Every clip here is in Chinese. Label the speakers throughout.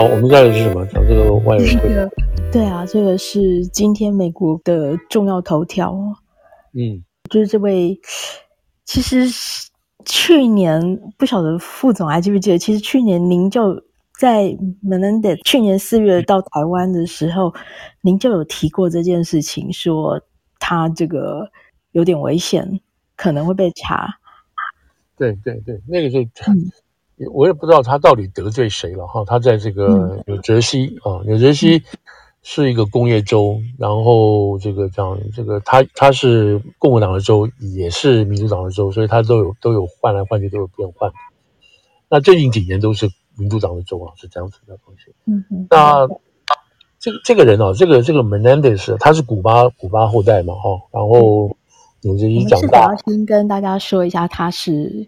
Speaker 1: 好，我们再来是什么？讲这个外委会。
Speaker 2: 对啊，这个是今天美国的重要头条。
Speaker 1: 嗯，
Speaker 2: 就是这位，其实去年不晓得副总还记不记得？其实去年您就在 Menendez 去年四月到台湾的时候，您就有提过这件事情，说他这个有点危险，可能会被查。
Speaker 1: 对对对，那个就。嗯我也不知道他到底得罪谁了哈。他在这个纽泽西啊，纽泽西是一个工业州，然后这个这样，这个他他是共和党的州，也是民主党的州，所以他都有都有换来换去，都有变换。那最近几年都是民主党的州啊，是这样子的东西。
Speaker 2: 嗯嗯。
Speaker 1: 那这个这个人啊，这个这个 Menendez，他是古巴古巴后代嘛哈，然后纽泽西长大。
Speaker 2: 我要先跟大家说一下，他是。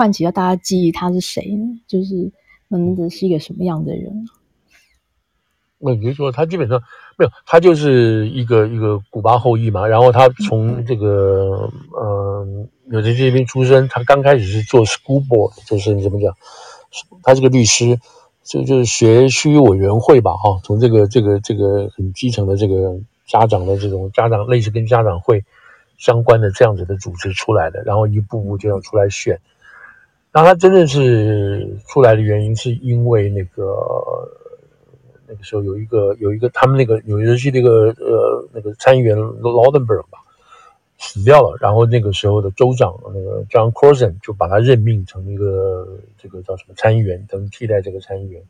Speaker 2: 唤起了大家记忆，他是谁呢？就是门德是一个什么样的人？
Speaker 1: 那比如说，他基本上没有，他就是一个一个古巴后裔嘛。然后他从这个嗯纽约这边出生，他刚开始是做 school board，就是你怎么讲？他是个律师，就就是学区委员会吧，哈。从这个这个这个很基层的这个家长的这种家长类似跟家长会相关的这样子的组织出来的，然后一步步就要出来选。那他真的是出来的原因，是因为那个那个时候有一个有一个他们那个纽约市那个呃那个参议员 Laudenberg 吧死掉了，然后那个时候的州长那个 John Corson 就把他任命成一个这个叫什么参议员，等于替代这个参议员，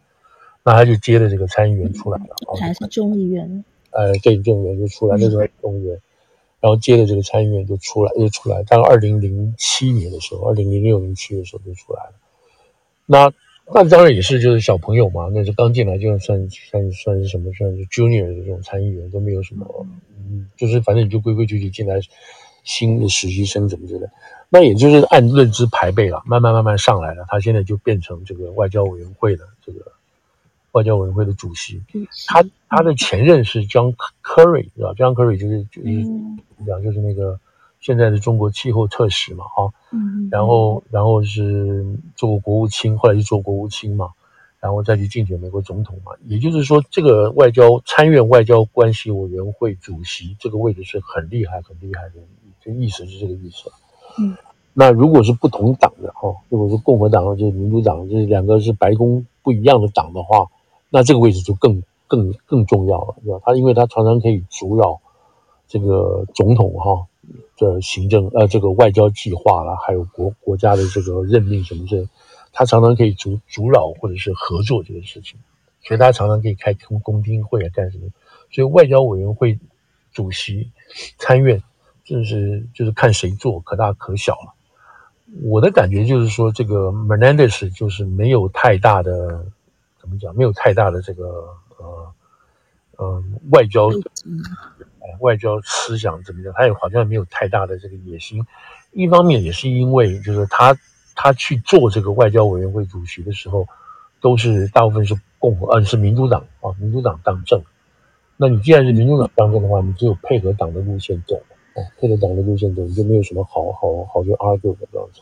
Speaker 1: 那他就接着这个参议员出来了，
Speaker 2: 还是众议员？
Speaker 1: 呃，对，众议员就出来，那时候众议员。然后接着这个参议院就出来，又出来。到二零零七年的时候，二零零六零七的时候就出来了。那那当然也是就是小朋友嘛，那是刚进来就算算算是什么，算是 junior 的这种参议员都没有什么，嗯，就是反正你就规规矩矩进来，新的实习生怎么之类。那也就是按认知排辈了，慢慢慢慢上来了。他现在就变成这个外交委员会的这个。外交委员会的主席，他他的前任是 John Kerry，对吧？John Kerry 就是就是讲就是那个现在的中国气候特使嘛，哈，然后然后是做过国务卿，后来就做国务卿嘛，然后再去竞选美国总统嘛。也就是说，这个外交参院外交关系委员会主席这个位置是很厉害很厉害的，这意思是这个意思。嗯，那如果是不同党的哈，如果是共和党或者民主党，这两个是白宫不一样的党的话。那这个位置就更更更重要了，对吧？他因为他常常可以阻扰这个总统哈的行政呃这个外交计划啦，还有国国家的这个任命什么的，他常常可以阻阻扰或者是合作这个事情，所以他常常可以开公公听会啊干什么？所以外交委员会主席参院就是就是看谁做可大可小了。我的感觉就是说，这个 Menendez 就是没有太大的。怎么讲？没有太大的这个呃呃外交，外交思想怎么讲？他也好像没有太大的这个野心。一方面也是因为，就是他他去做这个外交委员会主席的时候，都是大部分是共和，呃是民主党啊，民主党当政。那你既然是民主党当政的话，你只有配合党的路线走，哦，配合党的路线走，你就没有什么好好好去 argue 的这样子。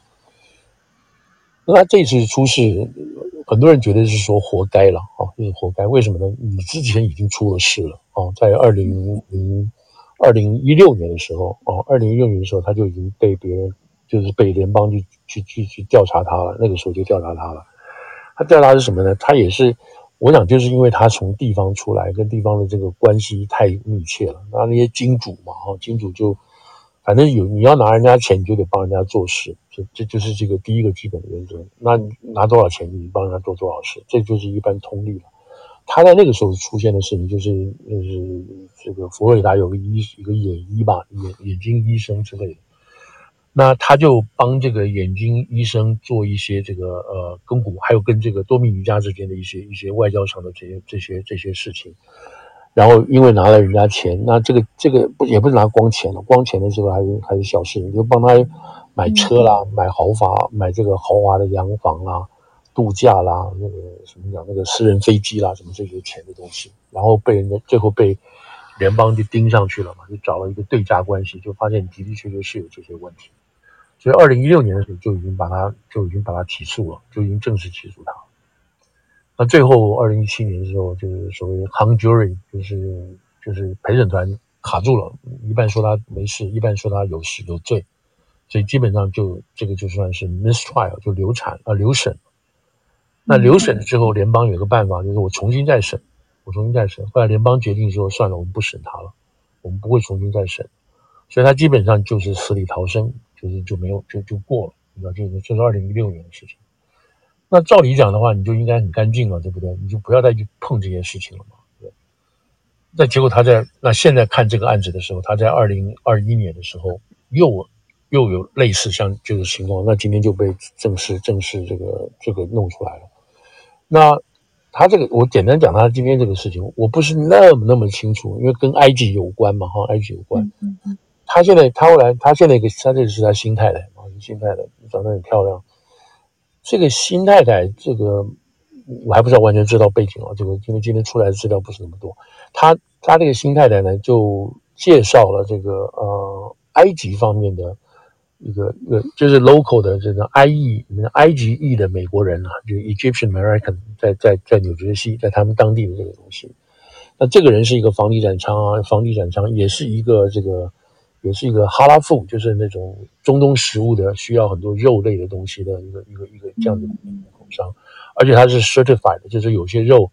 Speaker 1: 那他这次出事。很多人觉得是说活该了啊，就是活该。为什么呢？你之前已经出了事了啊，在二零零二零一六年的时候啊，二零一六年的时候他就已经被别人就是被联邦去去去去调查他了。那个时候就调查他了。他调查是什么呢？他也是，我想就是因为他从地方出来，跟地方的这个关系太密切了。那那些金主嘛，哈，金主就反正有你要拿人家钱，你就得帮人家做事。这这就是这个第一个基本的原则。那拿多少钱，你帮人家做多少事，这就是一般通例了。他在那个时候出现的事情，就是就是这个佛罗里达有个医一个眼医吧，眼眼睛医生之类的。那他就帮这个眼睛医生做一些这个呃跟古，还有跟这个多米尼加之间的一些一些外交上的这些这些这些事情。然后因为拿了人家钱，那这个这个不也不是拿光钱了，光钱的时候还是还是小事，你就帮他。买车啦，买豪华，买这个豪华的洋房啦，度假啦，那个什么讲，那个私人飞机啦，什么这些钱的东西，然后被人家最后被联邦就盯上去了嘛，就找了一个对价关系，就发现的的确确是有这些问题，所以二零一六年的时候就已经把他就已经把他起诉了，就已经正式起诉他了。那最后二零一七年的时候，就是所谓 hung jury，就是就是陪审团卡住了，一半说他没事，一半说他有事有罪，所以基本上就这个就算是 mistrial，就流产啊流审。那流审之后，联邦有个办法，就是我重新再审，我重新再审。后来联邦决定说，算了，我们不审他了，我们不会重新再审。所以他基本上就是死里逃生，就是就没有就就过了。你知道，这是这是二零一六年的事情。那照理讲的话，你就应该很干净了，对不对？你就不要再去碰这件事情了嘛。对。那结果他在那现在看这个案子的时候，他在二零二一年的时候又又有类似像这个情况，那今天就被正式正式这个这个弄出来了。那他这个，我简单讲他今天这个事情，我不是那么那么清楚，因为跟埃及有关嘛，哈，埃及有关。嗯嗯。他现在，他后来，他现在一个，他这个是他新太太嘛，新太太长得很漂亮。这个新太太，这个我还不知道完全知道背景啊，这个因为今天出来的资料不是那么多。他他这个新太太呢，就介绍了这个呃埃及方面的。一个一个就是 local 的这个埃裔，埃及裔的美国人啊，就是 Egyptian American，在在在纽泽西，在他们当地的这个东西。那这个人是一个房地产商啊，房地产商也是一个这个，也是一个哈拉富，就是那种中东食物的需要很多肉类的东西的一个一个一个这样的出口商，而且他是 certified 的，就是有些肉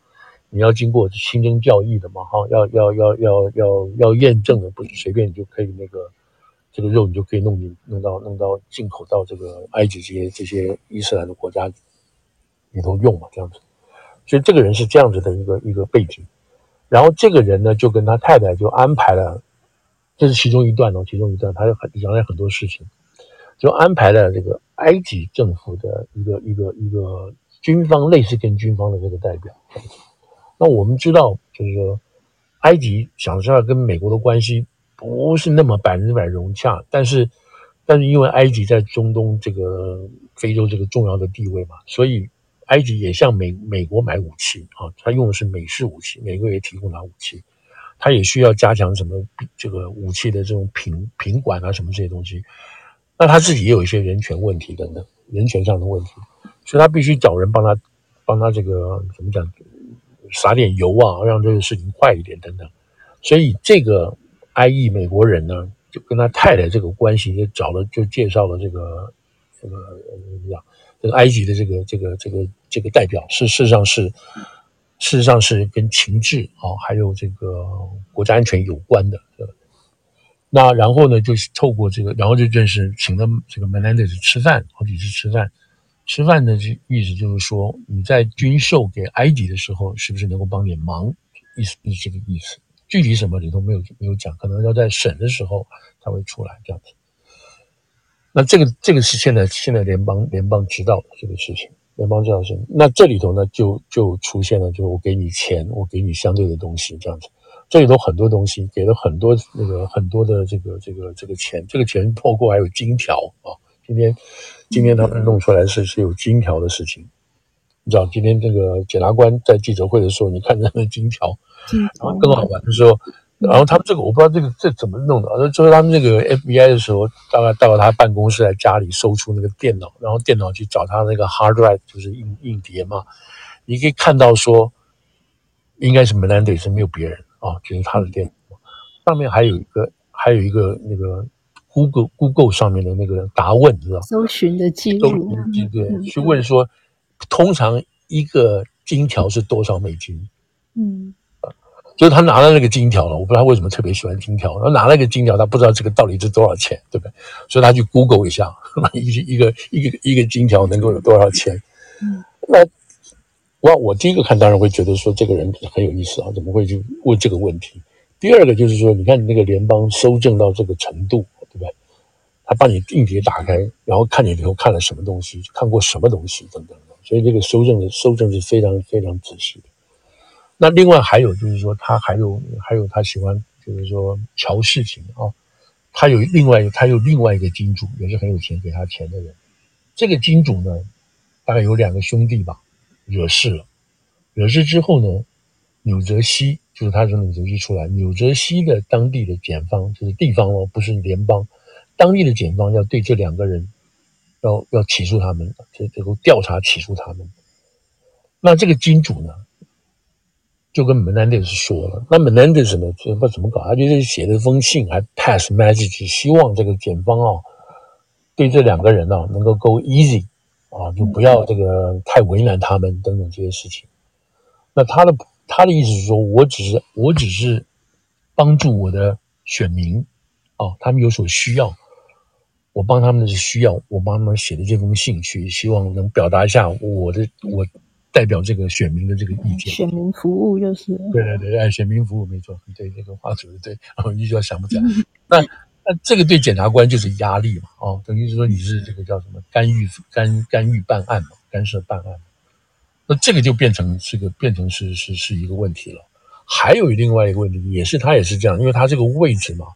Speaker 1: 你要经过清真教义的嘛，哈，要要要要要要验证的，不是随便你就可以那个。这个肉你就可以弄进弄到弄到进口到这个埃及这些这些伊斯兰的国家里头用嘛，这样子。所以这个人是这样子的一个一个背景。然后这个人呢，就跟他太太就安排了，这是其中一段哦，其中一段他有很讲了很多事情，就安排了这个埃及政府的一个一个一个军方类似跟军方的这个代表。那我们知道，就是说埃及想知道跟美国的关系。不是那么百分之百融洽，但是，但是因为埃及在中东这个非洲这个重要的地位嘛，所以埃及也向美美国买武器啊，他用的是美式武器，美国也提供他武器，他也需要加强什么这个武器的这种品品管啊什么这些东西，那他自己也有一些人权问题等等，人权上的问题，所以他必须找人帮他帮他这个怎么讲，撒点油啊，让这个事情快一点等等，所以这个。埃裔美国人呢，就跟他太太这个关系，就找了，就介绍了这个这个怎么讲？这个埃及的这个这个这个这个代表，是事实上是事实上是跟情治啊，还有这个国家安全有关的。那然后呢，就是透过这个，然后就认识，请了这个 Menendez 吃饭，好几次吃饭。吃饭的这意思就是说，你在军售给埃及的时候，是不是能够帮点忙？意思是这个意思。具体什么里头没有没有讲，可能要在审的时候才会出来这样子。那这个这个是现在现在联邦联邦知道的这个事情，联邦知道是。那这里头呢就就出现了，就是我给你钱，我给你相对的东西这样子。这里头很多东西给了很多那个很多的这个这个这个钱，这个钱包括还有金条啊。今天今天他们弄出来是是有金条的事情。你知道今天这个检察官在记者会的时候，你看那个金条。然后更好玩的时候，然后他们这个我不知道这个这怎么弄的，就是他们那个 FBI 的时候，大概到了他办公室，在家里搜出那个电脑，然后电脑去找他那个 hard drive，就是硬硬碟嘛，你可以看到说，应该是 Menendez 是没有别人啊，就是他的电脑，上面还有一个还有一个那个 Google Google 上面的那个答问，你知道
Speaker 2: 搜寻的记录，
Speaker 1: 对对，去问说，通常一个金条是多少美金？嗯。就是他拿了那个金条了，我不知道他为什么特别喜欢金条。他拿了个金条，他不知道这个到底是多少钱，对不对？所以他去 Google 一下，一 一个一个一个金条能够有多少钱？嗯，那我我第一个看当然会觉得说这个人很有意思啊，怎么会去问这个问题？第二个就是说，你看你那个联邦搜证到这个程度，对不对？他把你硬碟打开，然后看你里头看了什么东西，看过什么东西等等的，所以这个搜证的搜证是非常非常仔细的。那另外还有就是说，他还有还有他喜欢就是说乔事情啊，他有另外他有另外一个金主，也是很有钱给他钱的人。这个金主呢，大概有两个兄弟吧，惹事了。惹事之后呢，纽泽西就是他从纽泽西出来，纽泽西的当地的检方就是地方哦，不是联邦，当地的检方要对这两个人要要起诉他们，这这个调查起诉他们。那这个金主呢，就跟 Menendez 说了，那 Menendez 呢，就不怎么搞，他就是写了封信，还 pass message，希望这个检方啊，对这两个人啊能够 go easy 啊，就不要这个太为难他们等等这些事情。那他的他的意思是说，我只是我只是帮助我的选民，啊，他们有所需要，我帮他们的需要，我帮他们写的这封信去，希望能表达一下我的我代表这个选民的这个意见。
Speaker 2: 选民服务就是。
Speaker 1: 对对对，哎，选民服务没错，对这个话说的对，然后一句话想不起来。那那这个对检察官就是压力嘛，哦，等于是说你是这个叫什么干预干干预办案嘛，干涉办案。那这个就变成这个变成是是是一个问题了。还有另外一个问题，也是他也是这样，因为他这个位置嘛，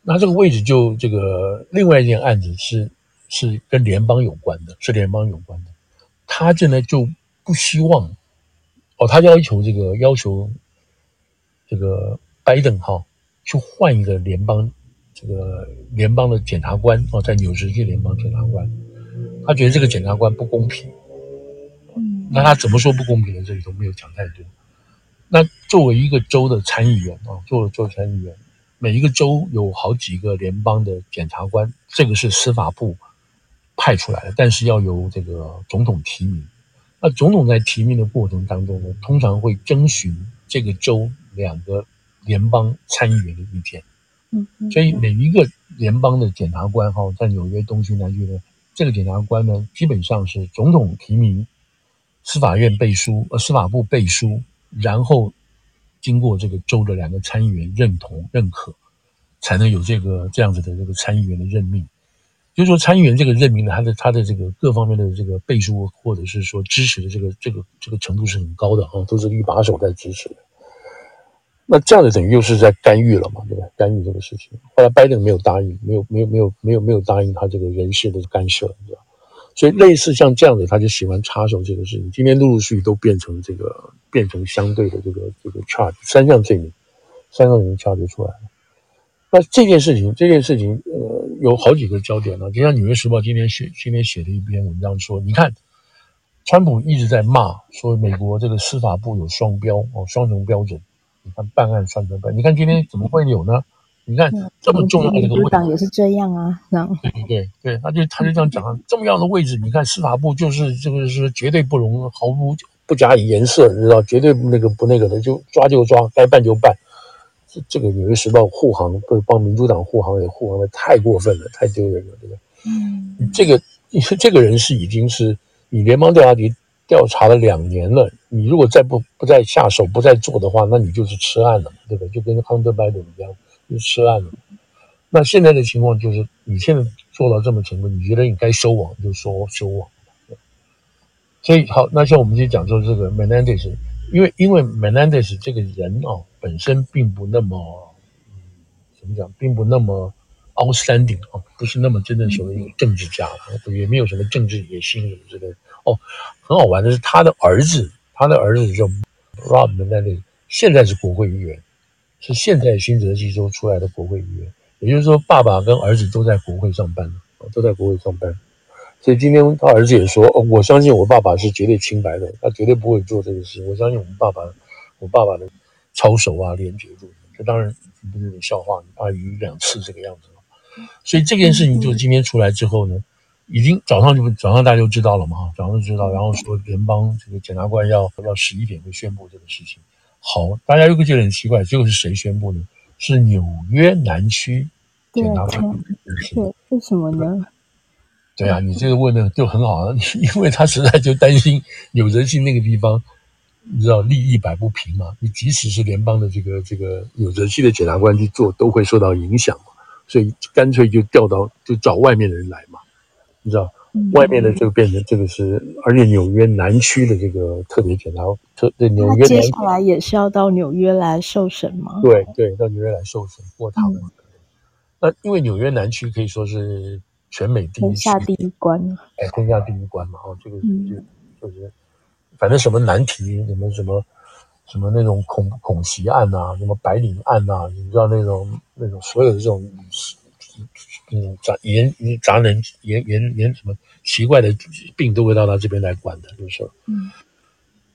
Speaker 1: 那这个位置就这个另外一件案子是是跟联邦有关的，是联邦有关的。他现在就不希望哦，他要求这个要求这个拜登哈去换一个联邦这个联邦的检察官哦，在纽泽西联邦检察官，他觉得这个检察官不公平。那他怎么说不公平的？这里头没有讲太多。那作为一个州的参议员啊，作为州参议员，每一个州有好几个联邦的检察官，这个是司法部派出来的，但是要由这个总统提名。那总统在提名的过程当中呢，通常会征询这个州两个联邦参议员的意见。嗯，所以每一个联邦的检察官哈，在纽约东区南区呢，这个检察官呢，基本上是总统提名。司法院背书，呃，司法部背书，然后经过这个州的两个参议员认同认可，才能有这个这样子的这个参议员的任命。就是说，参议员这个任命呢，他的他的这个各方面的这个背书，或者是说支持的这个这个这个程度是很高的啊，都是一把手在支持。那这样子等于又是在干预了嘛，对吧？干预这个事情。后来拜登没有答应，没有没有没有没有没有答应他这个人事的干涉，你知道。所以类似像这样子，他就喜欢插手这个事情。今天陆陆续续都变成这个，变成相对的这个这个 charge 三项罪名，三项罪名 charge 出来了。那这件事情，这件事情，呃，有好几个焦点呢。就像《纽约时报》今天写，今天写的一篇文章说，你看，川普一直在骂说美国这个司法部有双标哦，双重标准。你看办案双重标准，你看今天怎么会有呢？你看这么重要的一个位置，
Speaker 2: 党也是这样啊，然后。
Speaker 1: 对对对，他就他就这样讲，这么样的位置，你看司法部就是这个是绝对不容毫不不加以颜色，你知道，绝对那个不那个的，就抓就抓，该办就办。这这个《纽约时报》护航，不帮民主党护航也护航的太过分了，太丢人了，对吧？嗯，这个你说 这个人是已经是你联邦调查局调查了两年了，你如果再不不再下手不再做的话，那你就是吃案了，对不对？就跟 Hunter Biden 一样。就吃案了。那现在的情况就是，你现在做到这么程度，你觉得你该收网就收收网。所以好，那像我们就讲说这个 Menendez，因为因为 Menendez 这个人哦，本身并不那么，嗯，怎么讲，并不那么 outstanding 哦，不是那么真正所谓一个政治家，也没有什么政治野心什么之类。哦，很好玩的是，他的儿子，他的儿子叫 Rob Menendez，现在是国会议员。是现在新泽西州出来的国会议员，也就是说，爸爸跟儿子都在国会上班，都在国会上班。所以今天他儿子也说：“哦，我相信我爸爸是绝对清白的，他绝对不会做这个事。我相信我们爸爸，我爸爸的操守啊、廉洁度。”这当然不是你笑话，你爸已两次这个样子了。所以这件事情就今天出来之后呢，已经早上就早上大家就知道了嘛，哈，早上就知道，然后说联邦这个检察官要要十一点会宣布这个事情。好，大家又会觉得很奇怪，最后是谁宣布呢？是纽约南区检察官。
Speaker 2: 是为什么呢？
Speaker 1: 对啊，你这个问的就很好啊，因为他实在就担心纽泽西那个地方，你知道利益摆不平嘛。你即使是联邦的这个这个纽泽西的检察官去做，都会受到影响嘛。所以干脆就调到就找外面的人来嘛，你知道。外面的这个变成这个是，而且纽约南区的这个特别检察特对纽约，接下
Speaker 2: 来也是要到纽约来受审吗？
Speaker 1: 对对，到纽约来受审过堂。嗯、那因为纽约南区可以说是全美第一，
Speaker 2: 天下第一关，
Speaker 1: 哎，天下第一关嘛，哦，这个就就是反正什么难题，什么什么什么那种恐恐袭案呐、啊，什么白领案呐、啊，你知道那种那种所有的这种。嗯，杂严杂人严严严什么奇怪的病都会到他这边来管的，就是说，嗯，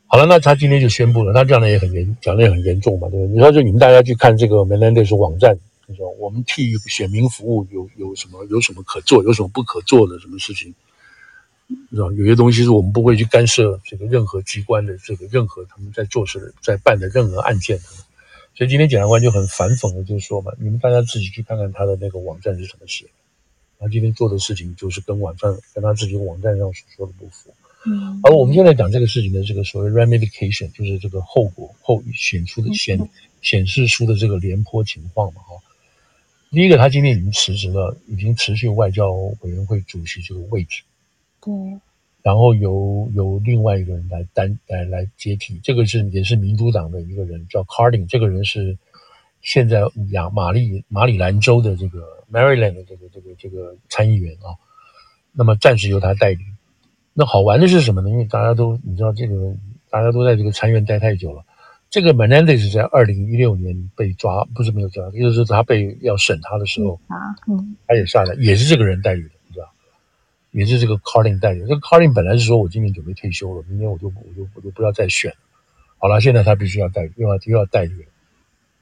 Speaker 1: 好了，那他今天就宣布了，他讲的也很严，讲的也很严重嘛，对不对？你说就你们大家去看这个 Menendez 网站，你说我们替选民服务有有什么有什么可做，有什么不可做的什么事情，是吧？有些东西是我们不会去干涉这个任何机关的这个任何他们在做事在办的任何案件的。所以今天检察官就很反讽的，就是说嘛，你们大家自己去看看他的那个网站是怎么写的，他今天做的事情就是跟网站跟他自己网站上所说的不符。嗯，而我们现在讲这个事情的这个所谓 ramification，就是这个后果后显出的显显示出的这个廉颇情况嘛，哈。第一个，他今天已经辞职了，已经辞去外交委员会主席这个位置。对。然后由由另外一个人来担来来接替，这个是也是民主党的一个人叫 Cardin，这个人是现在亚马里马里兰州的这个 Maryland 的这个这个这个参议员啊，那么暂时由他代理。那好玩的是什么呢？因为大家都你知道，这个大家都在这个参院待太久了。这个 Menendez 在二零一六年被抓，不是没有抓，就是他被要审他的时候，嗯，他也下来，也是这个人代理的，你知道，也是这个 Cardin 代理。这个 Cardin 本来是说我今年准备退休了，明年我就我就我就不要再选了。好了，现在他必须要代理，又要又要代理。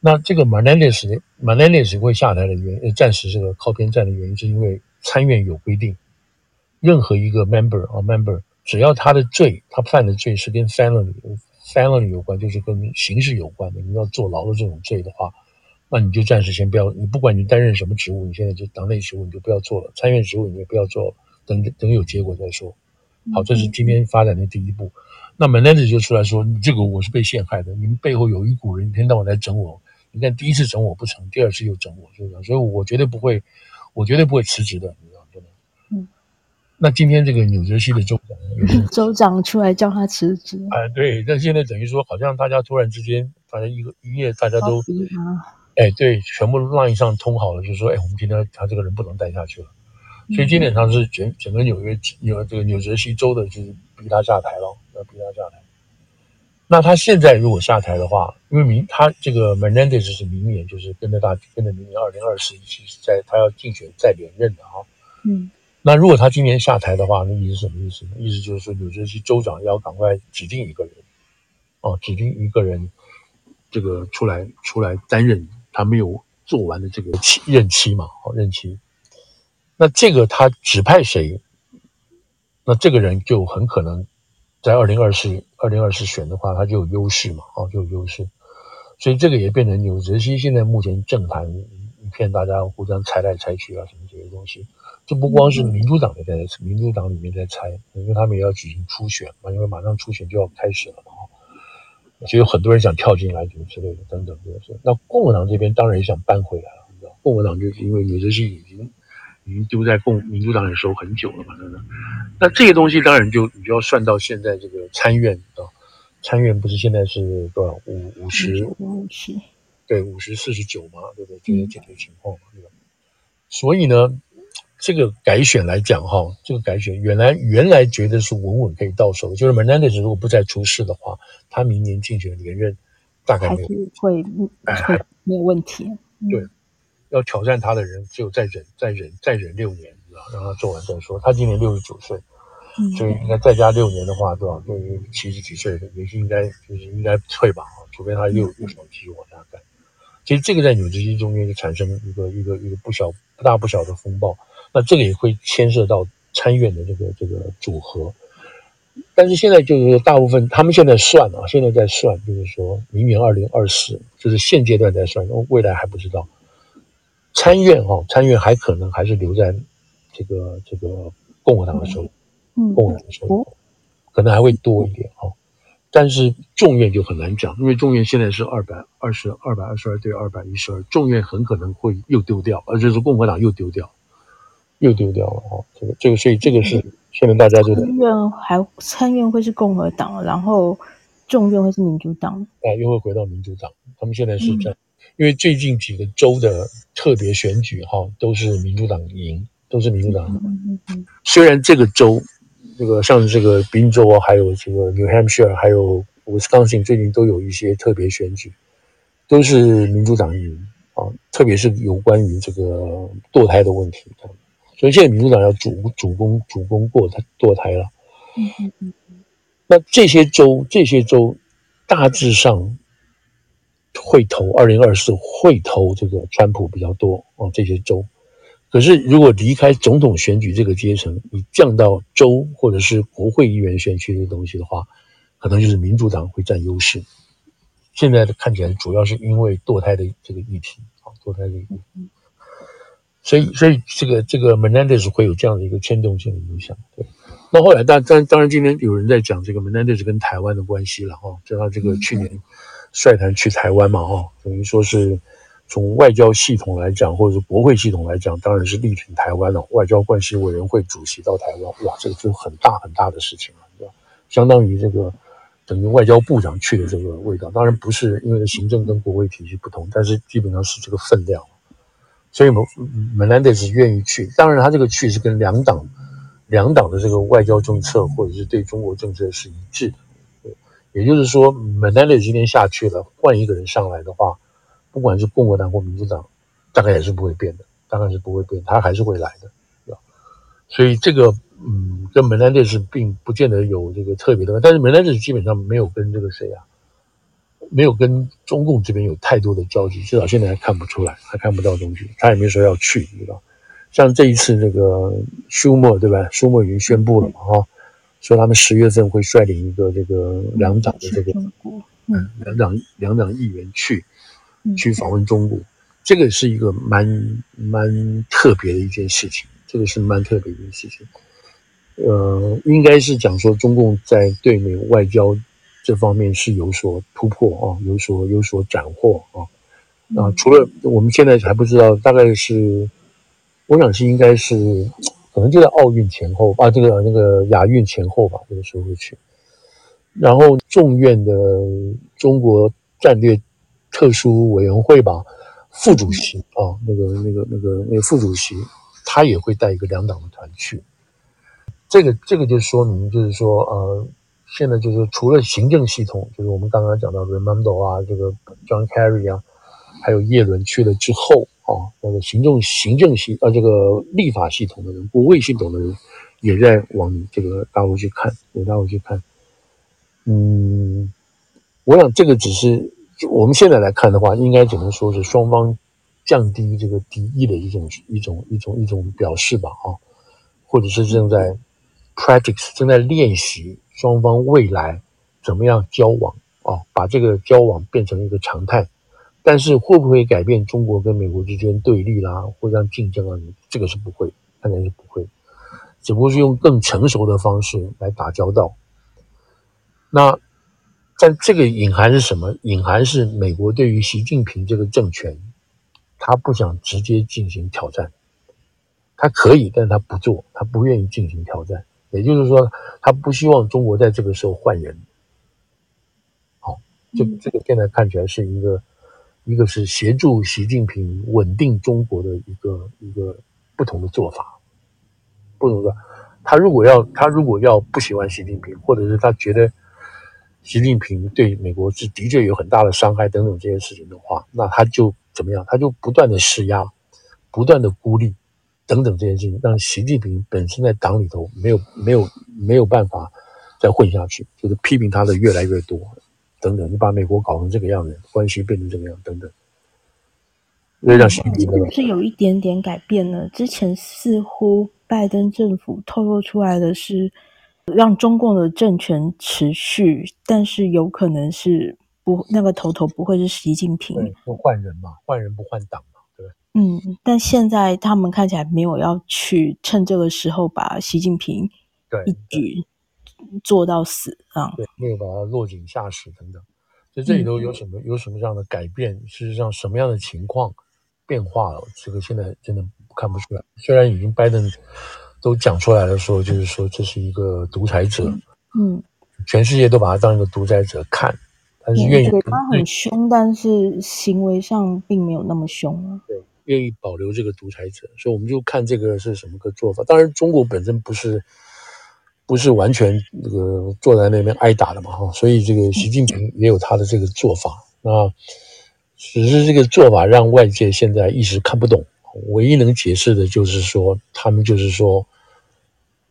Speaker 1: 那这个 Menendez Menendez 会下台的原因，暂时这个靠边站的原因，是因为参院有规定。任何一个 member 啊 member，只要他的罪，他犯的罪是跟 felony felony 有关，就是跟刑事有关的，你要坐牢的这种罪的话，那你就暂时先不要，你不管你担任什么职务，你现在就党内职务你就不要做了，参院职务你也不要做了，等等有结果再说。好，这是今天发展的第一步。那 Menendez 就出来说，你这个我是被陷害的，你们背后有一股人一天到晚来整我，你看第一次整我不成，第二次又整我，是不是？所以我绝对不会，我绝对不会辞职的。那今天这个纽泽西的州长，
Speaker 2: 州长出来叫他辞职。
Speaker 1: 哎，对，那现在等于说，好像大家突然之间，大家一个一夜，大家都，哎，对，全部 line 上通好了，就是说，哎，我们今天他这个人不能待下去了，所以基本上是整整个纽约纽这个纽泽西州的，就是逼他下台了，要逼他下台。那他现在如果下台的话，因为明他这个 Menendez 是明年，就是跟着大跟着明年二零二四一起在他要竞选再连任的哈，嗯。那如果他今年下台的话，那意思是什么意思呢？意思就是说，纽泽西州长要赶快指定一个人，哦，指定一个人，这个出来出来担任他没有做完的这个期任期嘛，好任期。那这个他指派谁？那这个人就很可能在二零二四二零二四选的话，他就有优势嘛，哦，就有优势。所以这个也变成纽泽西现在目前政坛一片大家互相猜来猜去啊，什么这些东西。这不光是民主党的在民主党里面在猜，因为他们也要举行初选嘛，因为马上初选就要开始了嘛，所以有很多人想跳进来，什么之类的等等这些。那共和党这边当然也想搬回来了，你知道，共和党就是因为纽泽西已经已经丢在共民主党里手很久了嘛，等等。那这些东西当然就你就要算到现在这个参院啊，参院不是现在是多少五五十五十对五十四十九嘛，对不对？这些解决情况嘛，对吧？所以呢。这个改选来讲，哈，这个改选原来原来觉得是稳稳可以到手的，就是 Menendez 如果不再出事的话，他明年竞选连任大概没有
Speaker 2: 会会没有问题。
Speaker 1: 对，要挑战他的人只有再忍再忍再忍六年，让他做完再说。他今年六十九岁，所以应该再加六年的话，多少？就七十几岁的也是应该就是应该退吧，除非他又又想继续往下干。其实这个在纽泽西中间就产生一个一个一个不小不大不小的风暴。那这个也会牵涉到参院的这个这个组合，但是现在就是说，大部分他们现在算啊，现在在算，就是说明年二零二四，就是现阶段在算，未来还不知道。参院哈，参院还可能还是留在这个这个共和党的手里，嗯，共和党的手里，可能还会多一点哈。但是众院就很难讲，因为众院现在是二百二十二百二十二对二百一十二，众院很可能会又丢掉，而且是共和党又丢掉。又丢掉了哦，这个这个，所以这个是现在大家就在
Speaker 2: 参院还参院会是共和党，然后众院会是民主党，
Speaker 1: 啊，又会回到民主党。他们现在是在，嗯、因为最近几个州的特别选举哈，都是民主党赢，都是民主党虽然这个州，这个像这个宾州啊，还有这个 New Hampshire，还有 Wisconsin，最近都有一些特别选举，都是民主党赢啊，特别是有关于这个堕胎的问题。所以现在民主党要主主攻主攻过他堕胎了，嗯嗯嗯，那这些州，这些州大致上会投二零二四，会投这个川普比较多哦。这些州，可是如果离开总统选举这个阶层，你降到州或者是国会议员选区的东西的话，可能就是民主党会占优势。现在的看起来主要是因为堕胎的这个议题啊，堕胎的议题，所以所以这个这个 Menendez 会有这样的一个牵动性的影响，对。那后来，当当当然，今天有人在讲这个 Menendez 跟台湾的关系了哈，就他这个去年率团去台湾嘛哈，等于说是从外交系统来讲，或者是国会系统来讲，当然是力挺台湾了。外交关系委员会主席到台湾，哇，这个就很大很大的事情了，对吧？相当于这个等于外交部长去的这个味道。当然不是因为行政跟国会体系不同，但是基本上是这个分量。所以 Menendez 愿意去，当然他这个去是跟两党。两党的这个外交政策或者是对中国政策是一致的，也就是说，Menendez 今天下去了，换一个人上来的话，不管是共和党或民主党，大概也是不会变的，大概是不会变，他还是会来的，对？所以这个，嗯，跟 Menendez 并不见得有这个特别的，但是 Menendez 基本上没有跟这个谁啊，没有跟中共这边有太多的交集，至少现在还看不出来，还看不到东西，他也没说要去，你知道？像这一次那个舒默对吧？舒默已经宣布了嘛，哈，说他们十月份会率领一个这个两党的这个嗯两党两党议员去去访问中国，这个是一个蛮蛮特别的一件事情，这个是蛮特别的一件事情。呃，应该是讲说中共在对美外交这方面是有所突破啊，有所有所斩获啊啊，除了我们现在还不知道，大概是。我想是应该是，可能就在奥运前后啊，这个那个亚运前后吧，这个时候会去。然后众院的中国战略特殊委员会吧，副主席啊，那个那个那个那个副主席，他也会带一个两党的团去。这个这个就说明，就是说呃，现在就是除了行政系统，就是我们刚刚讲到的 Raimondo 啊，这个 John Kerry 啊，还有叶伦去了之后。啊，那个行政行政系啊，这个立法系统的人，国会系统的人，也在往这个大陆去看，往大陆去看。嗯，我想这个只是我们现在来看的话，应该只能说是双方降低这个敌意的一种一种一种一种表示吧，啊，或者是正在 practice 正在练习双方未来怎么样交往啊，把这个交往变成一个常态。但是会不会改变中国跟美国之间对立啦，互相竞争啊？这个是不会，看来是不会，只不过是用更成熟的方式来打交道。那在这个隐含是什么？隐含是美国对于习近平这个政权，他不想直接进行挑战，他可以，但他不做，他不愿意进行挑战。也就是说，他不希望中国在这个时候换人。好，这这个现在看起来是一个。一个是协助习近平稳定中国的一个一个不同的做法，不同的。他如果要他如果要不喜欢习近平，或者是他觉得习近平对美国是的确有很大的伤害等等这些事情的话，那他就怎么样？他就不断的施压，不断的孤立等等这些事情，让习近平本身在党里头没有没有没有办法再混下去，就是批评他的越来越多。等等，你把美国搞成这个样子，关系变成这个样，等等，让习近平是
Speaker 2: 有一点点改变呢？之前似乎拜登政府透露出来的是让中共的政权持续，但是有可能是不那个头头不会是习近平，
Speaker 1: 不换人嘛，换人不换党？
Speaker 2: 嗯，但现在他们看起来没有要去趁这个时候把习近平对一举。做到死啊！
Speaker 1: 对，没有把他落井下石等等，所以这里头有什么、嗯、有什么样的改变？事实上，什么样的情况变化了？这个现在真的看不出来。虽然已经拜登都讲出来了，说就是说这是一个独裁者，
Speaker 2: 嗯，
Speaker 1: 全世界都把他当一个独裁者看，他是愿意
Speaker 2: 对他很凶，但是行为上并没有那么凶啊。
Speaker 1: 对，愿意保留这个独裁者，所以我们就看这个是什么个做法。当然，中国本身不是。不是完全那个坐在那边挨打的嘛哈，所以这个习近平也有他的这个做法，那只是这个做法让外界现在一时看不懂。唯一能解释的就是说，他们就是说，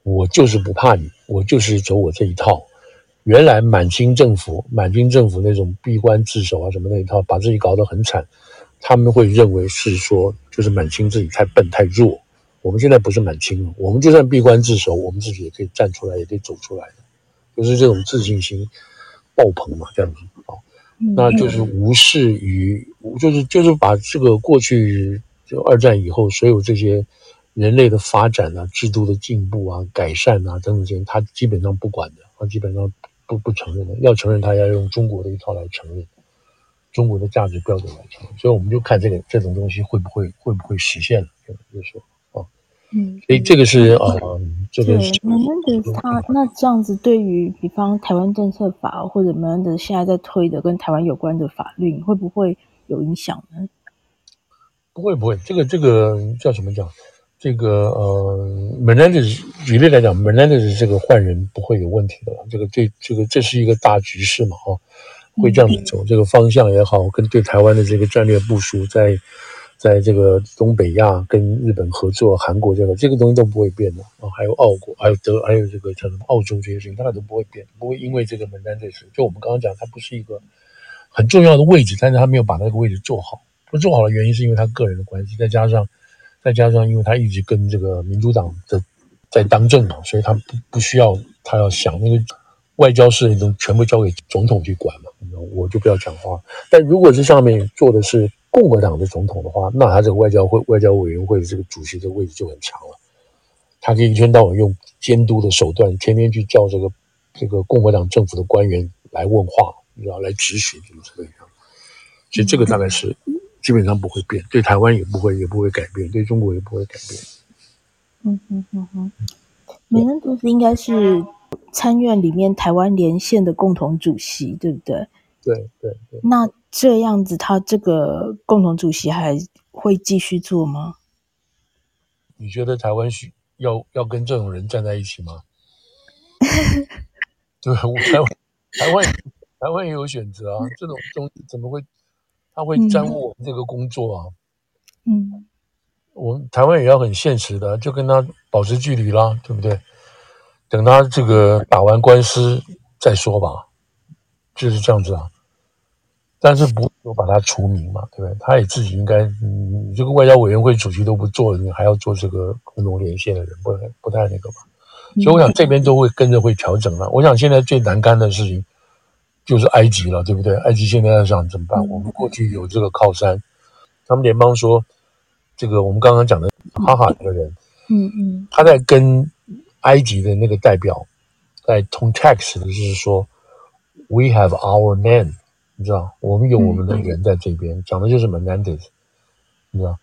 Speaker 1: 我就是不怕你，我就是走我这一套。原来满清政府、满清政府那种闭关自守啊什么那一套，把自己搞得很惨，他们会认为是说，就是满清自己太笨太弱。我们现在不是满清了，我们就算闭关自守，我们自己也可以站出来，也可以走出来的，就是这种自信心爆棚嘛，这样子啊，那就是无视于，就是就是把这个过去就二战以后所有这些。人类的发展啊，制度的进步啊，改善啊，等等这些，他基本上不管的，他基本上不不承认的。要承认，他要用中国的一套来承认，中国的价值标准来承认。所以我们就看这个这种东西会不会会不会实现了，就是说啊，嗯，所以这个是啊，这个是。
Speaker 2: 对，Menendez 他那这样子，对于比方台湾政策法或者 Menendez 现在在推的跟台湾有关的法律，会不会有影响呢？
Speaker 1: 不会不会，这个这个叫什么讲？这个呃，Menendez 举例来讲，Menendez 这个换人不会有问题的了。这个这这个这是一个大局势嘛，哈、哦，会这样子走，这个方向也好，跟对台湾的这个战略部署，在在这个东北亚跟日本合作，韩国这个这个东西都不会变的啊、哦。还有澳国，还有德，还有这个叫什么澳洲这些事情，大概都不会变，不会因为这个 Menendez，就我们刚刚讲，它不是一个很重要的位置，但是他没有把那个位置做好。不做好的原因是因为他个人的关系，再加上。再加上，因为他一直跟这个民主党的在当政嘛，所以他不不需要他要想那个外交事情都全部交给总统去管嘛，我就不要讲话。但如果是上面做的是共和党的总统的话，那他这个外交会外交委员会的这个主席的位置就很强了，他可以一天到晚用监督的手段，天天去叫这个这个共和党政府的官员来问话，你知道来质询什么之类的。其实这个大概是。基本上不会变，对台湾也不会，也不会改变，对中国也不会改变。
Speaker 2: 嗯哼嗯哼，梅恩多斯应该是参院里面台湾连线的共同主席，对不对？
Speaker 1: 对对对。
Speaker 2: 那这样子，他这个共同主席还会继续做吗？
Speaker 1: 你觉得台湾需要要跟这种人站在一起吗？对，我台湾台湾台湾也有选择啊，这种东西怎么会？他会耽误我们这个工作啊，
Speaker 2: 嗯，
Speaker 1: 我们台湾也要很现实的，就跟他保持距离啦，对不对？等他这个打完官司再说吧，就是这样子啊。但是不不把他除名嘛，对不对？他也自己应该，你这个外交委员会主席都不做了，你还要做这个共同连线的人，不太不太那个嘛。所以我想这边都会跟着会调整了。我想现在最难干的事情。就是埃及了，对不对？埃及现在要想怎么办？我们过去有这个靠山，他们联邦说，这个我们刚刚讲的哈哈这个人，
Speaker 2: 嗯嗯，
Speaker 1: 他在跟埃及的那个代表在通 text 的就是说，We have our men，你知道，我们有我们的人在这边，讲的就是 Menendez，你知道。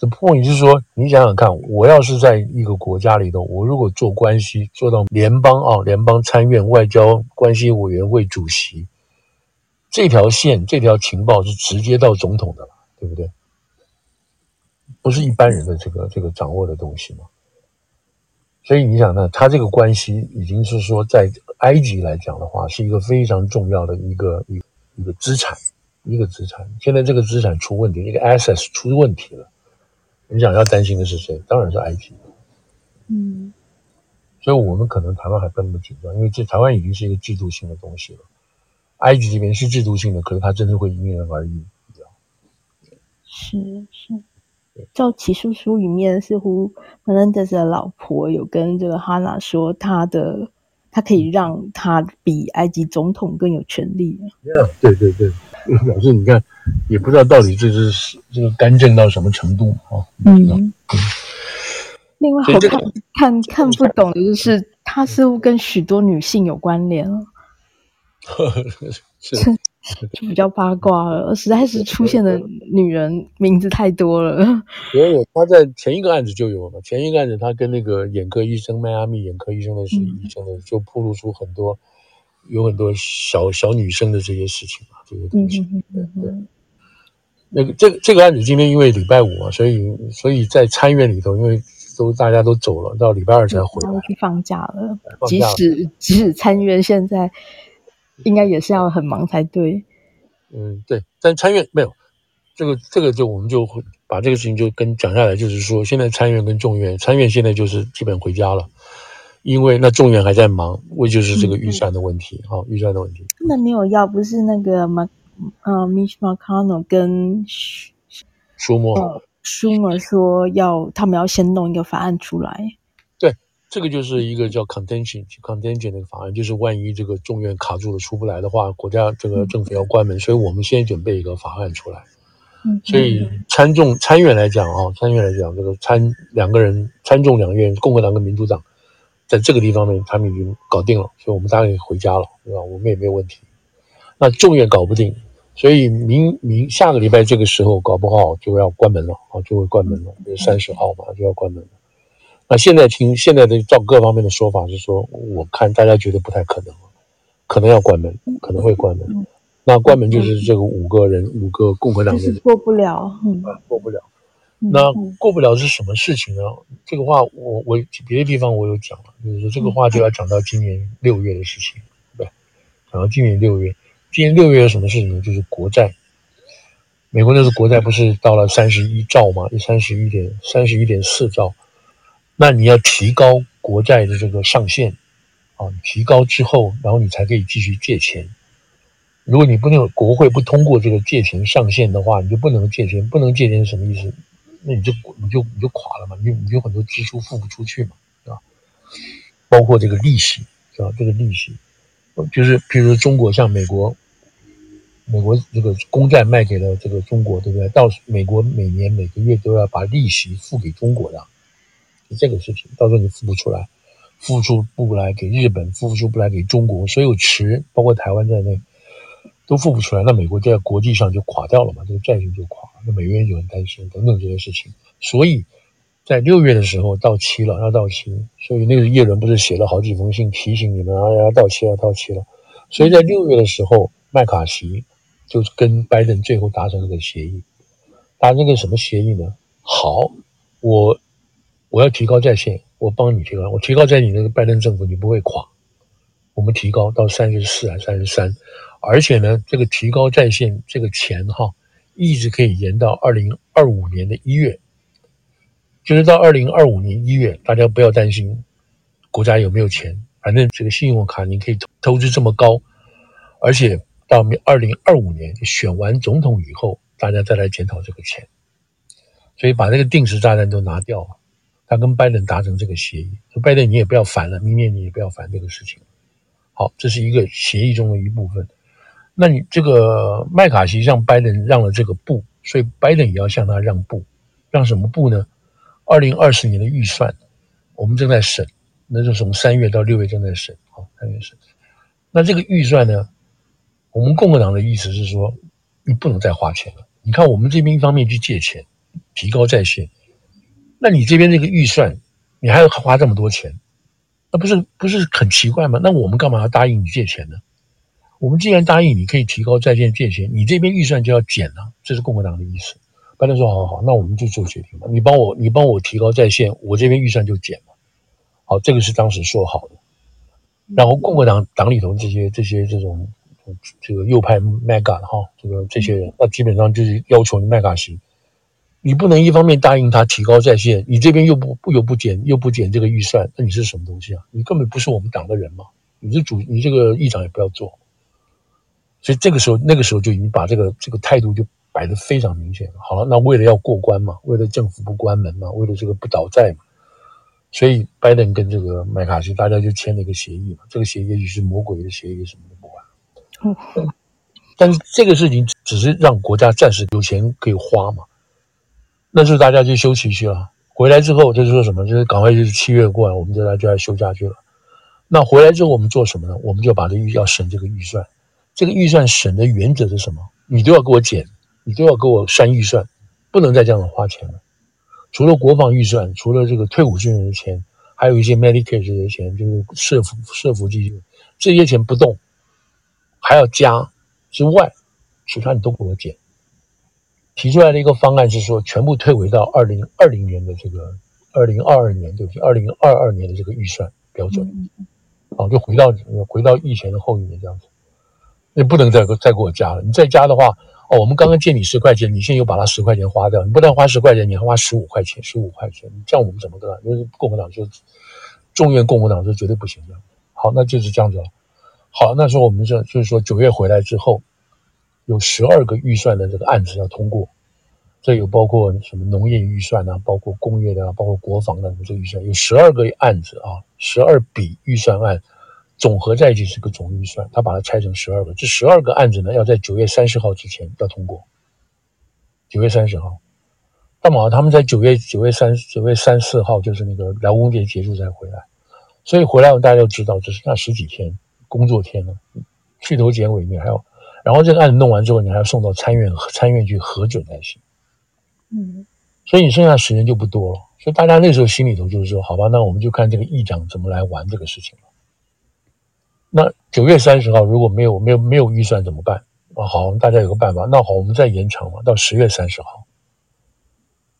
Speaker 1: The point 就是说，你想想看，我要是在一个国家里头，我如果做关系做到联邦啊，联邦参院外交关系委员会主席，这条线这条情报是直接到总统的了，对不对？不是一般人的这个这个掌握的东西嘛。所以你想呢，他这个关系已经是说，在埃及来讲的话，是一个非常重要的一个一个一个资产，一个资产。现在这个资产出问题，一个 assets 出问题了。你想要担心的是谁？当然是埃及。
Speaker 2: 嗯，
Speaker 1: 所以我们可能台湾还不那么紧张，因为这台湾已经是一个制度性的东西了。埃及这边是制度性的，可是它真的会因人而异？
Speaker 2: 是是。照起诉书里面，似乎 Menendez 的老婆有跟这个哈娜说，他的他可以让他比埃及总统更有权利。
Speaker 1: Yeah, 对对对。表示你看，也不知道到底这是这个干政到什么程度啊？
Speaker 2: 嗯。嗯，另外，好看看看不懂的就是，他似乎跟许多女性有关联了。
Speaker 1: 是，
Speaker 2: 就比较八卦了，实在是出现的女人名字太多了。
Speaker 1: 有有，他在前一个案子就有了，前一个案子他跟那个眼科医生，迈阿密眼科医生的是医生的，就暴露出很多。有很多小小女生的这些事情啊，这些东西，对对。那个这个这个案子今天因为礼拜五嘛，所以所以在参院里头，因为都大家都走了，到礼拜二才回来。
Speaker 2: 去放假了，即使即使参院现在应该也是要很忙才对。
Speaker 1: 嗯，对，但参院没有这个这个就我们就把这个事情就跟讲下来，就是说现在参院跟众院，参院现在就是基本回家了。因为那众院还在忙，为就是这个预算的问题，好、嗯哦，预算的问题。
Speaker 2: 他们没有要，不是那个马呃，Mitch McConnell 跟
Speaker 1: 舒默，
Speaker 2: 舒默说要他们要先弄一个法案出来。
Speaker 1: 对，这个就是一个叫 contention，contention 的法案，就是万一这个众院卡住了出不来的话，国家这个政府要关门，嗯、所以我们先准备一个法案出来。嗯，所以参众参院来讲啊，参院来讲，这个参两个人参众两院，共和党跟民主党。在这个地方面，他们已经搞定了，所以我们大概回家了，对吧？我们也没有问题。那众院搞不定，所以明明下个礼拜这个时候搞不好就要关门了啊，就会关门了，就三十号嘛就要关门了。那现在听现在的照各方面的说法是说，我看大家觉得不太可能，可能要关门，可能会关门。那关门就是这个五个人，五个共和党人
Speaker 2: 过不了，嗯，
Speaker 1: 过不了。那过不了是什么事情呢？这个话我我别的地方我有讲了，就是说这个话就要讲到今年六月的事情，对，讲到今年六月，今年六月有什么事情呢？就是国债，美国那时国债不是到了三十一兆吗？三十一点三十一点四兆，那你要提高国债的这个上限啊，提高之后，然后你才可以继续借钱。如果你不能国会不通过这个借钱上限的话，你就不能借钱，不能借钱是什么意思？那你就你就你就垮了嘛，你就你就很多支出付不出去嘛，啊？包括这个利息，是吧？这个利息，就是比如说中国像美国，美国这个公债卖给了这个中国，对不对？到美国每年每个月都要把利息付给中国的，就这个事情，到时候你付不出来，付出不来给日本，付出不来给中国，所有池包括台湾在内。都付不出来，那美国在国际上就垮掉了嘛，这个债券就垮，那美元就很担心等等这些事情。所以在六月的时候到期了，要到期，所以那个叶伦不是写了好几封信提醒你们啊，要到期要到期了。所以在六月的时候，麦卡锡就跟拜登最后达成了个协议，达成个什么协议呢？好，我我要提高在线，我帮你提高，我提高在你那个拜登政府，你不会垮。我们提高到三十四还是三十三？而且呢，这个提高在线这个钱哈，一直可以延到二零二五年的一月，就是到二零二五年一月，大家不要担心国家有没有钱，反正这个信用卡你可以投投资这么高，而且到二零二五年选完总统以后，大家再来检讨这个钱，所以把这个定时炸弹都拿掉了，他跟拜登达成这个协议，说拜登你也不要烦了，明年你也不要烦这个事情，好，这是一个协议中的一部分。那你这个麦卡锡让拜登让了这个步，所以拜登也要向他让步，让什么步呢？二零二四年的预算，我们正在审，那就从三月到六月正在审，好，三月审。那这个预算呢，我们共和党的意思是说，你不能再花钱了。你看我们这边一方面去借钱，提高债限，那你这边这个预算，你还要花这么多钱，那不是不是很奇怪吗？那我们干嘛要答应你借钱呢？我们既然答应你可以提高在线借钱，你这边预算就要减了，这是共和党的意思。拜登说：“好好好，那我们就做决定吧。你帮我，你帮我提高在线，我这边预算就减嘛。”好，这个是当时说好的。然后共和党党里头这些这些这种这个右派 MAGA 哈，这个这些人，那基本上就是要求麦卡锡，你不能一方面答应他提高在线，你这边又不不又不减又不减这个预算，那你是什么东西啊？你根本不是我们党的人嘛！你这主你这个议长也不要做。所以这个时候，那个时候就已经把这个这个态度就摆得非常明显了。好了，那为了要过关嘛，为了政府不关门嘛，为了这个不倒债嘛，所以拜登跟这个麦卡锡大家就签了一个协议嘛。这个协议也许是魔鬼的协议，什么都不管。嗯。但是这个事情只是让国家暂时有钱可以花嘛。那时候大家就休息去了。回来之后就是说什么？就是赶快就是七月过完，我们就来就来休假去了。那回来之后我们做什么呢？我们就把这预要审这个预算。这个预算审的原则是什么？你都要给我减，你都要给我删预算，不能再这样子花钱了。除了国防预算，除了这个退伍军人的钱，还有一些 Medicare 这些钱，就是社福社福基金，这些钱不动，还要加之外，其他你都给我减。提出来的一个方案是说，全部退回到二零二零年的这个二零二二年，对不起？二零二二年的这个预算标准，啊，就回到回到疫情的后一年这样子。你不能再再给我加了，你再加的话，哦，我们刚刚借你十块钱，你现在又把它十块钱花掉，你不但花十块钱，你还花十五块钱，十五块钱，这样我们怎么办？就是共和党就众院共和党是绝对不行的。好，那就是这样子了。好，那时候我们就就是说九月回来之后，有十二个预算的这个案子要通过，这有包括什么农业预算啊，包括工业的啊，包括国防的这个预算，有十二个案子啊，十二笔预算案。总合在一起是个总预算，他把它拆成十二个，这十二个案子呢，要在九月三十号之前要通过。九月三十号，那么他们在九月九月三九月三四号就是那个劳工节结束才回来，所以回来大家都知道，只剩下十几天工作天了，去头剪尾，你还要，然后这个案子弄完之后，你还要送到参院参院去核准才行。嗯，所以你剩下时间就不多了，所以大家那时候心里头就是说，好吧，那我们就看这个议长怎么来玩这个事情了。那九月三十号如果没有没有没有预算怎么办？啊，好，大家有个办法。那好，我们再延长嘛，到十月三十号。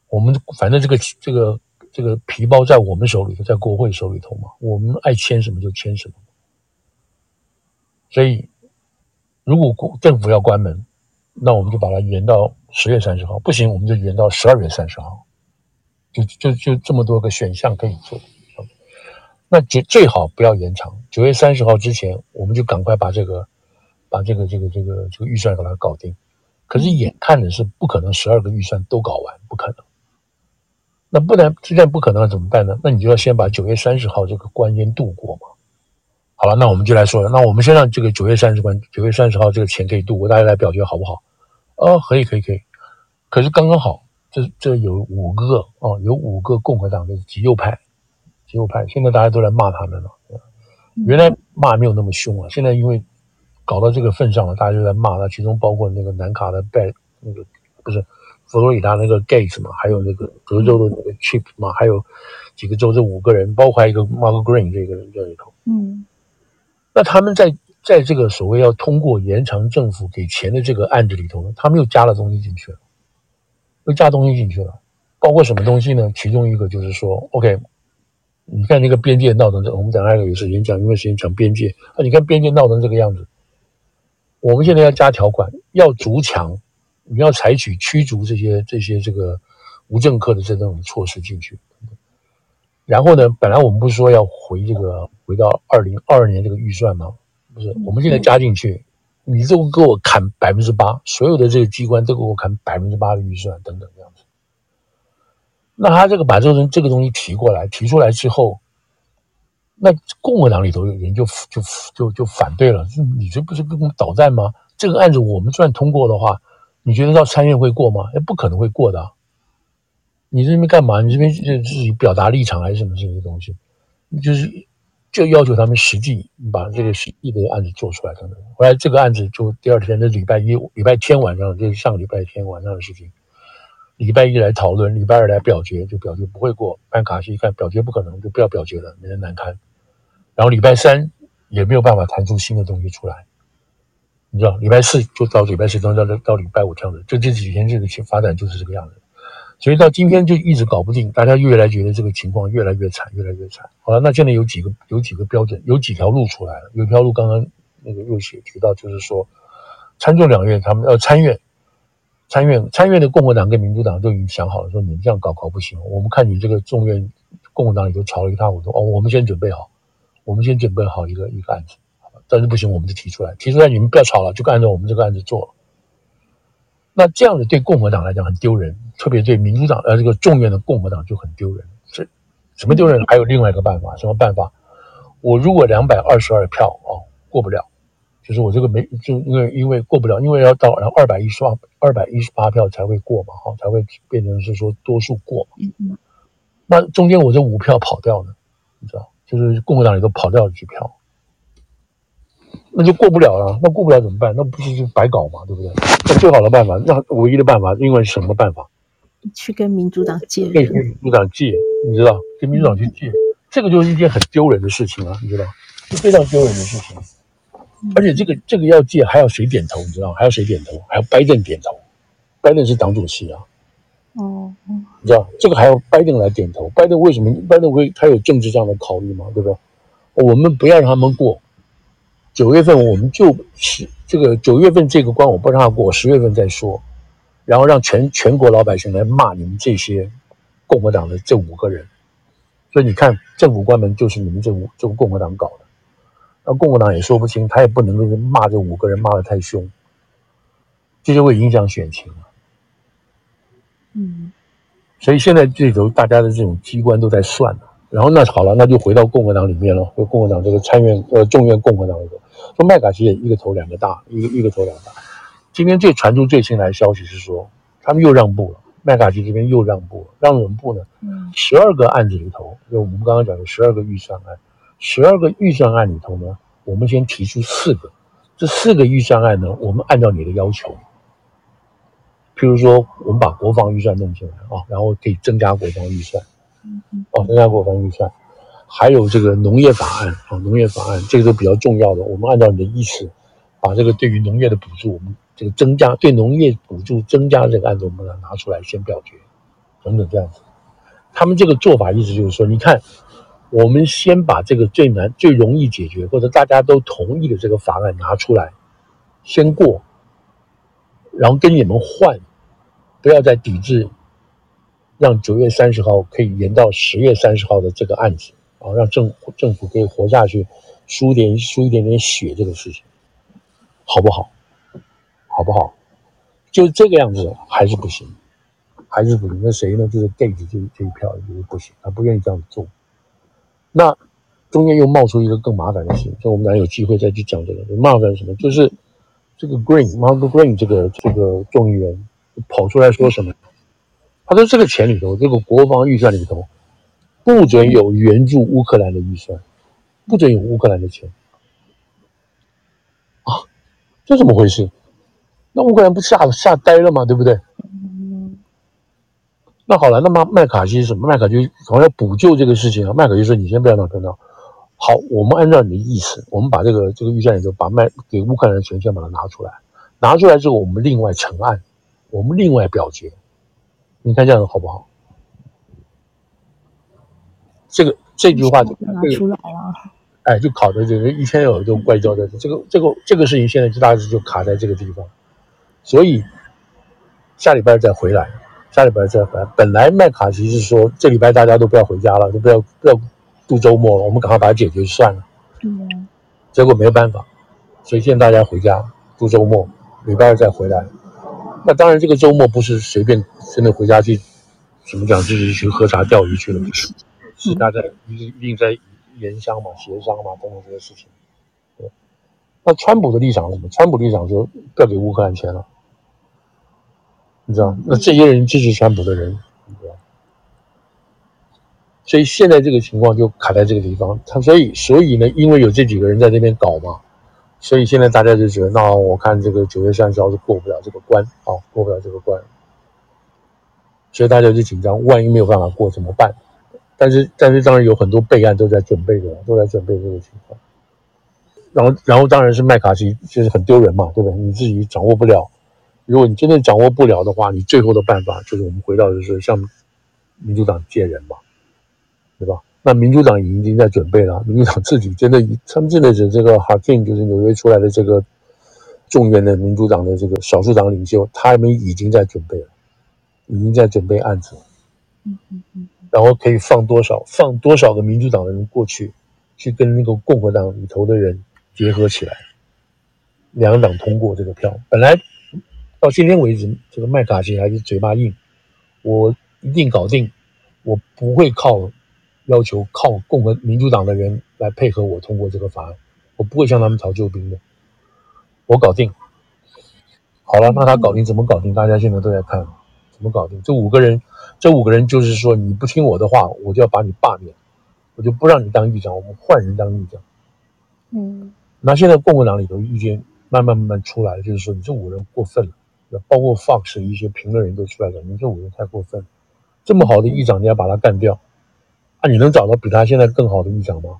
Speaker 1: 我们反正这个这个这个皮包在我们手里头，在国会手里头嘛，我们爱签什么就签什么。所以，如果政府要关门，那我们就把它延到十月三十号。不行，我们就延到十二月三十号。就就就这么多个选项可以做。那最最好不要延长，九月三十号之前，我们就赶快把这个，把这个这个这个这个预算给它搞定。可是眼看的是不可能，十二个预算都搞完，不可能。那不然，既然不可能了，怎么办呢？那你就要先把九月三十号这个关先度过嘛。好了，那我们就来说了，那我们先让这个九月三十关，九月三十号这个钱可以度过，大家来表决好不好？哦，可以，可以，可以。可是刚刚好，这这有五个哦，有五个共和党的极右派。极右派，现在大家都来骂他们了。原来骂没有那么凶啊，现在因为搞到这个份上了，大家就在骂他。其中包括那个南卡的拜，那个不是佛罗里达那个 Gates 嘛，还有那个德州的那个 Chip 嘛，还有几个州这五个人，包括一个 Mark Green 这个人在里头。嗯，那他们在在这个所谓要通过延长政府给钱的这个案子里头呢，他们又加了东西进去了，又加东西进去了，包括什么东西呢？其中一个就是说，OK。你看那个边界闹成这，我们等下有时间讲，因为时间讲边界啊。你看边界闹成这个样子，我们现在要加条款，要筑墙，你要采取驱逐这些这些这个无政客的这种措施进去。然后呢，本来我们不是说要回这个回到二零二二年这个预算吗？不是，我们现在加进去，你就给我砍百分之八，所有的这个机关都给我砍百分之八的预算等等这样子。那他这个把这个这个东西提过来，提出来之后，那共和党里头有人就就就就反对了，你这不是跟我们捣蛋吗？这个案子我们算通过的话，你觉得到参院会过吗？哎，不可能会过的。你这边干嘛？你这边是自己表达立场还是什么这些东西？就是就要求他们实际把这个实际的案子做出来等等。后来这个案子就第二天的礼拜一、礼拜天晚上，就是上个礼拜天晚上的事情。礼拜一来讨论，礼拜二来表决，就表决不会过。办卡锡一看表决不可能，就不要表决了，免得难堪。然后礼拜三也没有办法谈出新的东西出来，你知道，礼拜四就到礼拜四，到到到礼拜五这样子，就这几天这个发展就是这个样子。所以到今天就一直搞不定，大家越来觉得这个情况越来越惨，越来越惨。好了，那现在有几个有几个标准，有几条路出来了。有条路刚刚那个若雪提到，就是说参众两院他们要参院。参院参院的共和党跟民主党都已经想好了，说你们这样搞搞不行。我们看你这个众院共和党里都吵了一塌糊涂哦，我们先准备好，我们先准备好一个一个案子，但是不行，我们就提出来，提出来你们不要吵了，就按照我们这个案子做了。那这样子对共和党来讲很丢人，特别对民主党呃这个众院的共和党就很丢人。这什么丢人？还有另外一个办法，什么办法？我如果两百二十二票哦过不了。就是我这个没，就因为因为过不了，因为要到然后二百一十八二百一十八票才会过嘛，哈，才会变成是说多数过嘛。嗯。那中间我这五票跑掉呢，你知道，就是共和党里头跑掉了几票，那就过不了了。那过不了怎么办？那不是就白搞嘛，对不对？那最好的办法，那唯一的办法，另外是什么办法？
Speaker 2: 去跟民主党借。
Speaker 1: 跟民主党借，你知道，跟民主党去借，这个就是一件很丢人的事情啊，你知道，是非常丢人的事情。而且这个这个要借还要谁点头？你知道？还要谁点头？还要拜登点头。拜登是党主席啊。哦，你知道这个还要拜登来点头？拜登为什么？拜登会他有政治上的考虑吗？对不对？我们不要让他们过。九月份我们就是这个九月份这个关我不让他过，十月份再说。然后让全全国老百姓来骂你们这些共和党的这五个人。所以你看，政府关门就是你们这五这个共和党搞的，那共和党也说不清，他也不能够骂这五个人骂的太凶，这就会影响选情了。
Speaker 2: 嗯，
Speaker 1: 所以现在这头大家的这种机关都在算了，然后那好了，那就回到共和党里面了，就共和党这个参院呃众院共和党里头，说麦卡锡也一个头两个大，一个一个头两个大。今天最传出最新来的消息是说，他们又让步了。麦卡锡这边又让步了，让什么步呢？十二个案子里头，就我们刚刚讲的十二个预算案，十二个预算案里头呢，我们先提出四个，这四个预算案呢，我们按照你的要求，譬如说，我们把国防预算弄进来啊，然后可以增加国防预算，哦，增加国防预算，还有这个农业法案啊，农业法案这个都比较重要的，我们按照你的意思，把这个对于农业的补助，我们。这个增加对农业补助增加这个案子，我们把它拿出来先表决，等等这样子。他们这个做法意思就是说，你看，我们先把这个最难、最容易解决或者大家都同意的这个法案拿出来，先过，然后跟你们换，不要再抵制，让九月三十号可以延到十月三十号的这个案子，啊，让政政府可以活下去，输点输一点点血这个事情，好不好？好不好？就是这个样子还是不行，还是不行。那谁呢？就是 gay 这这一票就是不行，他不愿意这样做。那中间又冒出一个更麻烦的事，情，就我们俩有机会再去讲这个。麻烦什么？就是这个 Green，Mark Green 这个这个众议员跑出来说什么？他说这个钱里头，这个国防预算里头不准有援助乌克兰的预算，不准有乌克兰的钱啊！这怎么回事？那乌克兰不吓吓呆了吗？对不对？那好了，那么麦卡锡是什么？麦卡锡好像要补救这个事情啊。麦卡锡说：“你先不要闹，不要闹。好，我们按照你的意思，我们把这个这个预算里头把麦给乌克兰的钱先把它拿出来。拿出来之后，我们另外成案，我们另外表决。你看这样子好不好？这个这句话就拿出来了。哎，就考的这个一天有一种怪招的这个这个这个事情，现在就大致就卡在这个地方。”所以下礼拜再回来，下礼拜再回来。本来麦卡锡是说这礼拜大家都不要回家了，都不要不要度周末了，我们赶快把它解决算了。嗯。结果没有办法，所以现在大家回家度周末，礼拜二再回来。那当然，这个周末不是随便真的回家去，怎么讲，就是去喝茶钓鱼去了，不是？是大家一定一定在研商嘛、协商嘛，等等这些事情。那川普的立场是什么？川普立场说不要给乌克兰钱了，你知道？那这些人支持川普的人，你知道？所以现在这个情况就卡在这个地方。他所以所以呢，因为有这几个人在这边搞嘛，所以现在大家就觉得，那我看这个九月三十号是过不了这个关，啊，过不了这个关，所以大家就紧张，万一没有办法过怎么办？但是但是当然有很多备案都在准备着，都在准备这个情况。然后，然后当然是麦卡锡，就是很丢人嘛，对不对？你自己掌握不了，如果你真的掌握不了的话，你最后的办法就是我们回到就是向民主党借人嘛，对吧？那民主党已经在准备了，民主党自己真的，他们真的是这个哈金，就是纽约出来的这个众院的民主党的这个少数党领袖，他们已经在准备了，已经在准备案子，嗯嗯嗯，然后可以放多少，放多少个民主党的人过去，去跟那个共和党里头的人。结合起来，两党通过这个票。本来到今天为止，这个麦卡锡还是嘴巴硬，我一定搞定，我不会靠要求靠共和民主党的人来配合我通过这个法案，我不会向他们讨救兵的，我搞定。好了，那他搞定怎么搞定？大家现在都在看，怎么搞定？这五个人，这五个人就是说，你不听我的话，我就要把你罢免，我就不让你当议长，我们换人当议长。嗯。那现在共和党里头意见慢慢慢慢出来了，就是说你这五个人过分了，包括 Fox 的一些评论人都出来了，你这五个人太过分了，这么好的议长你要把他干掉，啊，你能找到比他现在更好的议长吗？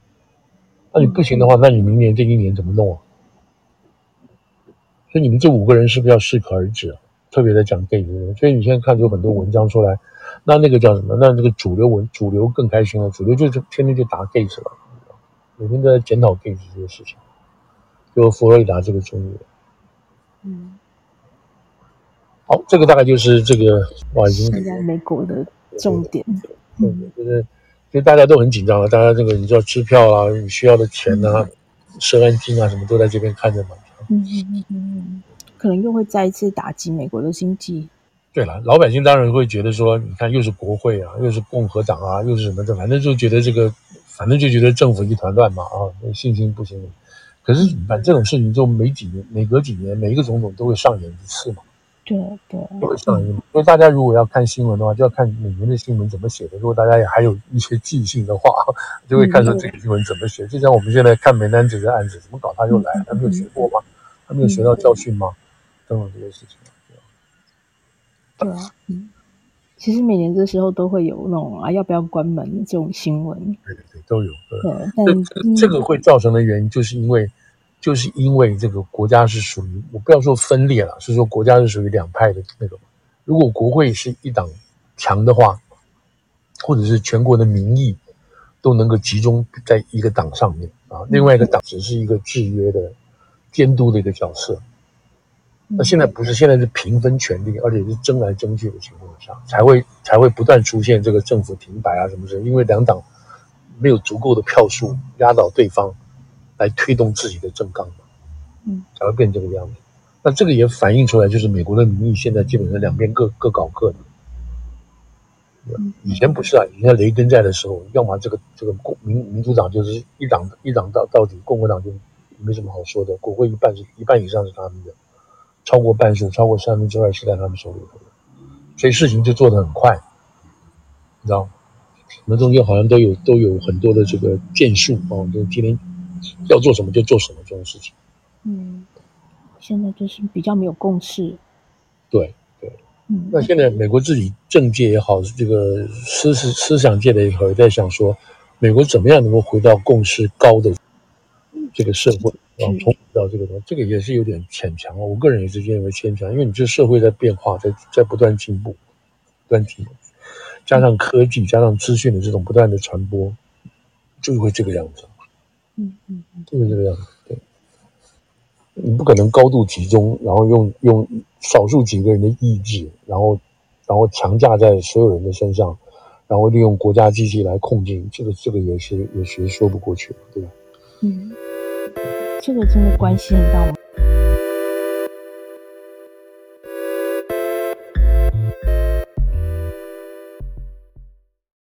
Speaker 1: 那你不行的话，那你明年这一年怎么弄啊？所以你们这五个人是不是要适可而止啊？特别在讲人，所以你现在看有很多文章出来，那那个叫什么？那这个主流文主流更开心了，主流就是天天就打 Gates 了，每天都在检讨 Gates 这些事情。就佛罗里达这个众议员，嗯，好，这个大概就是这个哇，已经
Speaker 2: 现在美国的重点，
Speaker 1: 嗯，就是所以大家都很紧张了。大家这个你知道支票啊，你需要的钱啊，涉案金啊，什么都在这边看着嘛。
Speaker 2: 嗯嗯嗯嗯，可能又会再一次打击美国的经济。
Speaker 1: 对了，老百姓当然会觉得说，你看又是国会啊，又是共和党啊，又是什么的，反正就觉得这个，反正就觉得政府一团乱嘛啊，信心不行。可是反正这种事情就每几年、每隔几年，每一个总统都会上演一次嘛。
Speaker 2: 对对，
Speaker 1: 都会上演。所以大家如果要看新闻的话，就要看每年的新闻怎么写的。如果大家也还有一些记性的话，就会看说这个新闻怎么写。就像我们现在看梅南泽的案子，怎么搞他又来？他没有学过吗？他没有学到教训吗？等等这些事情。
Speaker 2: 对啊，嗯，其实每年这时候都会有那种啊，要不要关门这种新闻，
Speaker 1: 对对对，都有。对，
Speaker 2: 对但
Speaker 1: 这这个会造成的原因，就是因为，就是因为这个国家是属于，我不要说分裂了，是说国家是属于两派的那个。如果国会是一党强的话，或者是全国的民意都能够集中在一个党上面啊，另外一个党只是一个制约的、监督的一个角色。那现在不是，现在是平分权力，而且是争来争去的情况下，才会才会不断出现这个政府停摆啊什么什么，因为两党没有足够的票数压倒对方，来推动自己的政纲嘛，嗯，才会变这个样子。那这个也反映出来，就是美国的民意现在基本上两边各各搞各的。以前不是啊，以前雷根在的时候，要么这个这个共民民主党就是一党一党到到底，共和党就没什么好说的，国会一半是一半以上是他们的。超过半数，超过三分之二是在他们手里头的，所以事情就做得很快，你知道吗？我们中间好像都有都有很多的这个建树啊，就今天要做什么就做什么这种事情。
Speaker 2: 嗯，现在就是比较没有共识。
Speaker 1: 对对，嗯，那现在美国自己政界也好，这个思思思想界的也好，也在想说，美国怎么样能够回到共识高的这个社会。然后重回到这个东西，这个也是有点牵强。我个人也是认为牵强，因为你这社会在变化，在在不断进步，不断进步，加上科技，加上资讯的这种不断的传播，就会这个样子。嗯嗯，就会这个样子。对，你不可能高度集中，然后用用少数几个人的意志，然后然后强加在所有人的身上，然后利用国家机器来控制，这个这个也是也是说不过去，对吧？嗯。
Speaker 2: 这个真的关系很大。